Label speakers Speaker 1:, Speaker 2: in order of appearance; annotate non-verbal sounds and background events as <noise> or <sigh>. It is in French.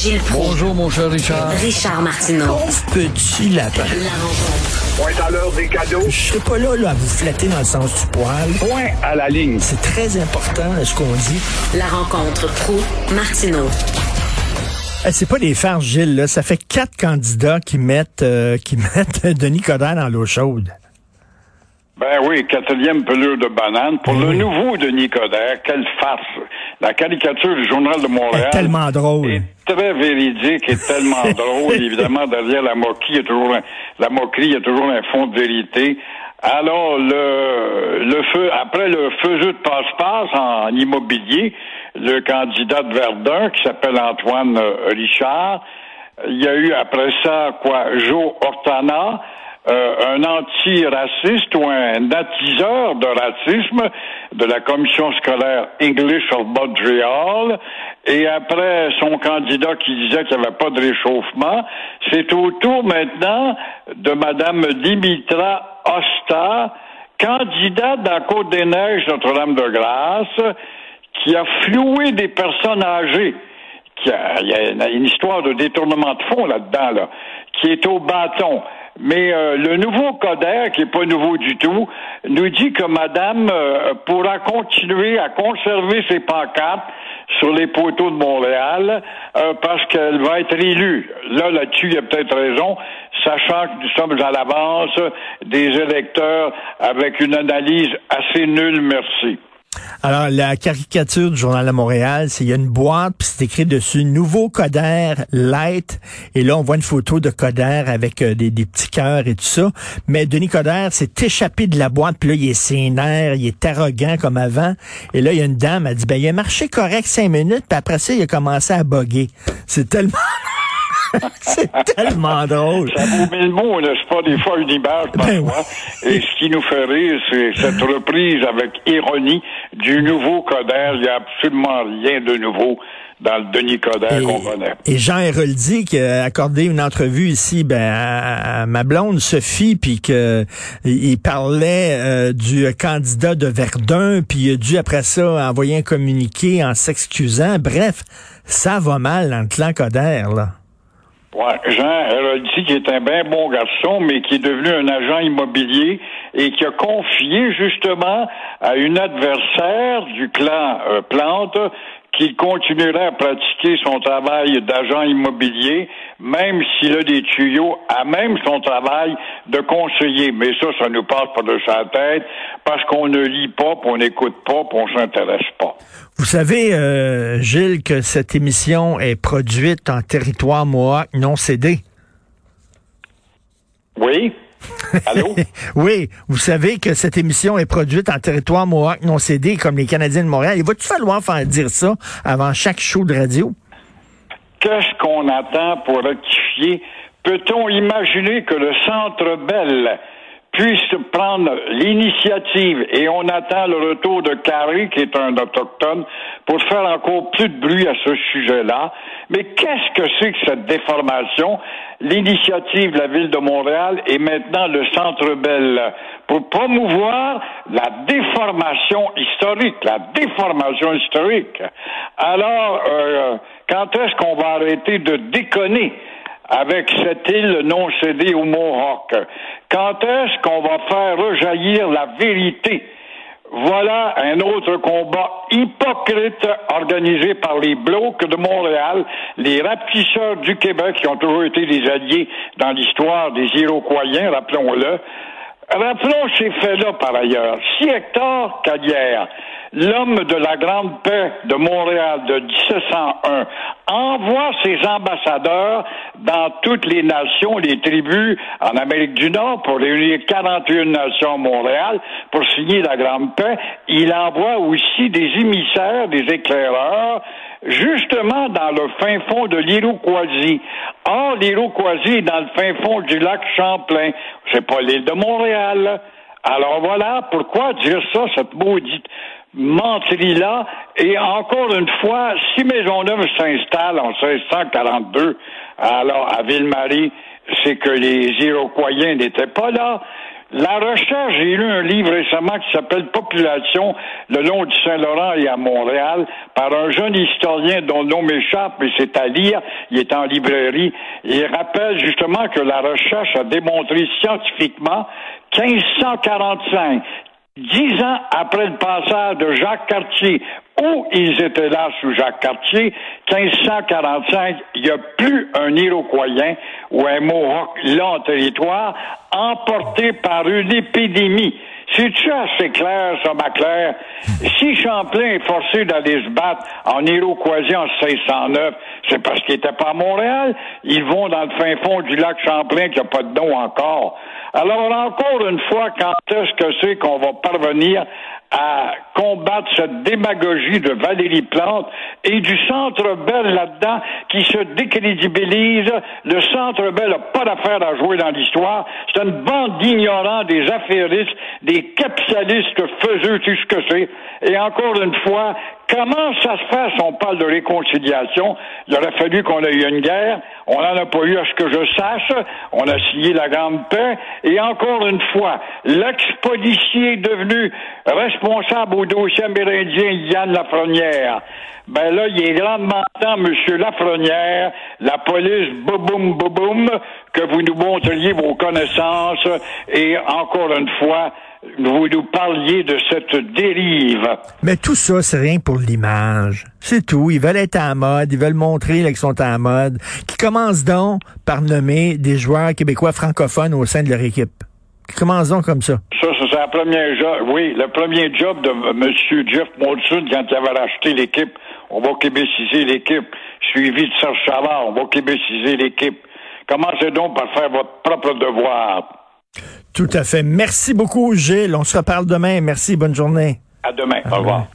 Speaker 1: Gilles Proulx.
Speaker 2: Bonjour, mon cher Richard.
Speaker 1: Richard Martineau.
Speaker 3: petit lapin.
Speaker 1: La rencontre.
Speaker 4: Point à l'heure des cadeaux.
Speaker 3: Je serai pas là, là à vous flatter dans le sens du poil.
Speaker 4: Point à la ligne.
Speaker 3: C'est très important ce qu'on dit.
Speaker 1: La rencontre pro martineau
Speaker 3: Eh, c'est pas des farces, Gilles. Là. Ça fait quatre candidats qui mettent euh, qui <laughs> mettent Denis Coderre dans l'eau chaude.
Speaker 4: Ben oui, quatrième pelure de banane. Pour le nouveau Denis Coderre, quelle farce. La caricature du Journal de Montréal.
Speaker 3: est tellement drôle.
Speaker 4: Est très véridique et tellement <laughs> drôle. Évidemment, derrière la moquerie, il y a toujours un, la moquerie, il y a toujours un fond de vérité. Alors, le, le feu, après le feu de passe-passe en, immobilier, le candidat de Verdun, qui s'appelle Antoine euh, Richard, il y a eu après ça, quoi, Joe Ortana, euh, un anti-raciste ou un attiseur de racisme de la commission scolaire English of Montreal. Et après son candidat qui disait qu'il n'y avait pas de réchauffement, c'est au tour maintenant de Madame Dimitra Osta, candidate dans la Côte-des-Neiges Notre-Dame-de-Grâce, qui a floué des personnes âgées. Qui a, il y a une histoire de détournement de fonds là-dedans, là, qui est au bâton. Mais euh, le nouveau Coder, qui est pas nouveau du tout, nous dit que Madame euh, pourra continuer à conserver ses pancartes sur les poteaux de Montréal euh, parce qu'elle va être élue. Là, là-dessus, il y a peut-être raison, sachant que nous sommes à l'avance des électeurs avec une analyse assez nulle, merci.
Speaker 3: Alors, la caricature du Journal de Montréal, c'est il y a une boîte, puis c'est écrit dessus Nouveau Coder Light. Et là, on voit une photo de Coder avec euh, des, des, petits cœurs et tout ça. Mais Denis Coder s'est échappé de la boîte, puis là, il est sénère, il est arrogant comme avant. Et là, il y a une dame, elle dit, ben, il a marché correct cinq minutes, puis après ça, il a commencé à boguer. C'est tellement... <laughs> c'est tellement drôle.
Speaker 4: Ça vaut mille mots, n'est-ce pas? Des fois, une image parfois.
Speaker 3: Ben oui.
Speaker 4: Et ce qui nous fait rire, c'est cette reprise avec ironie du nouveau Coder. Il n'y a absolument rien de nouveau dans le Denis Coderre qu'on connaît.
Speaker 3: Et Jean Héroldi qui a accordé une entrevue ici ben, à, à ma blonde Sophie, puis que il parlait euh, du candidat de Verdun, puis il a dû après ça envoyer un communiqué en s'excusant. Bref, ça va mal dans le clan Coderre, là.
Speaker 4: Ouais, Jean Héroldi, qui est un bien bon garçon, mais qui est devenu un agent immobilier et qui a confié justement à une adversaire du clan euh, Plante qu'il continuerait à pratiquer son travail d'agent immobilier, même s'il a des tuyaux, à même son travail de conseiller. Mais ça, ça nous passe par de sa tête, parce qu'on ne lit pas, puis on n'écoute pas, puis on s'intéresse pas.
Speaker 3: Vous savez, euh, Gilles, que cette émission est produite en territoire Mohawk non cédé.
Speaker 4: Oui. Allô? <laughs>
Speaker 3: oui, vous savez que cette émission est produite en territoire Mohawk non cédé, comme les Canadiens de Montréal. Il va-tu falloir faire dire ça avant chaque show de radio?
Speaker 4: Qu'est-ce qu'on attend pour rectifier? Peut-on imaginer que le Centre Bell puisse prendre l'initiative et on attend le retour de Carré, qui est un autochtone, pour faire encore plus de bruit à ce sujet-là. Mais qu'est-ce que c'est que cette déformation? L'initiative de la Ville de Montréal et maintenant le Centre Bell pour promouvoir la déformation historique, la déformation historique. Alors, euh, quand est-ce qu'on va arrêter de déconner? Avec cette île non cédée au Mohawk. Quand est-ce qu'on va faire rejaillir la vérité? Voilà un autre combat hypocrite organisé par les blocs de Montréal, les rapetisseurs du Québec qui ont toujours été des alliés dans l'histoire des Iroquois, rappelons-le. Rappelons ces faits-là par ailleurs. Si Hector Cadière, l'homme de la Grande Paix de Montréal de 1701, envoie ses ambassadeurs dans toutes les nations, les tribus en Amérique du Nord pour réunir 41 nations à Montréal pour signer la Grande Paix. Il envoie aussi des émissaires, des éclaireurs, justement dans le fin fond de l'Iroquoisie. Or, l'Iroquoisie dans le fin fond du lac Champlain. C'est pas l'île de Montréal. Alors voilà pourquoi dire ça, cette maudite menterie-là. Et encore une fois, si Maisonneuve s'installe en 1642, alors à Ville-Marie, c'est que les Iroquois n'étaient pas là. La recherche, j'ai lu un livre récemment qui s'appelle Population le long du Saint-Laurent et à Montréal par un jeune historien dont le nom m'échappe, mais c'est à lire, il est en librairie. Il rappelle justement que la recherche a démontré scientifiquement 1545 dix ans après le passage de Jacques Cartier, où ils étaient là sous Jacques Cartier, 1545, il n'y a plus un Iroquoien ou un Mohawk là en territoire, emporté par une épidémie. C'est-tu assez clair, ça, ma claire? Si Champlain est forcé d'aller se battre en Iroquoisie en 1609, c'est parce qu'il n'était pas à Montréal. Ils vont dans le fin fond du lac Champlain qui n'a pas de nom encore. Alors, encore une fois, quand est-ce que c'est qu'on va parvenir à combattre cette démagogie de Valérie Plante et du Centre Bell là-dedans qui se décrédibilise. Le Centre Bell n'a pas d'affaire à jouer dans l'histoire. C'est une bande d'ignorants, des affairistes, des capitalistes faiseux, tout ce que c'est. Et encore une fois, Comment ça se si on parle de réconciliation? Il aurait fallu qu'on ait eu une guerre. On n'en a pas eu à ce que je sache. On a signé la grande paix. Et encore une fois, l'ex-policier devenu responsable au dossier amérindien Yann Lafrenière. Ben là, il est grandement temps, Monsieur Lafrenière, la police, boum, boum, boum, que vous nous montriez vos connaissances et encore une fois, vous nous parliez de cette dérive.
Speaker 3: Mais tout ça, c'est rien pour l'image. C'est tout. Ils veulent être en mode, ils veulent montrer qu'ils sont en mode. Qui commencent donc par nommer des joueurs québécois francophones au sein de leur équipe. Qui commencent donc comme ça.
Speaker 4: La première job. Oui, le premier job de M. Jeff Molson quand il avait racheté l'équipe. On va québéciser l'équipe. Suivi de Serge Chavard, on va québéciser l'équipe. Commencez donc par faire votre propre devoir.
Speaker 3: Tout à fait. Merci beaucoup, Gilles. On se reparle demain. Merci. Bonne journée.
Speaker 4: À demain. Au revoir.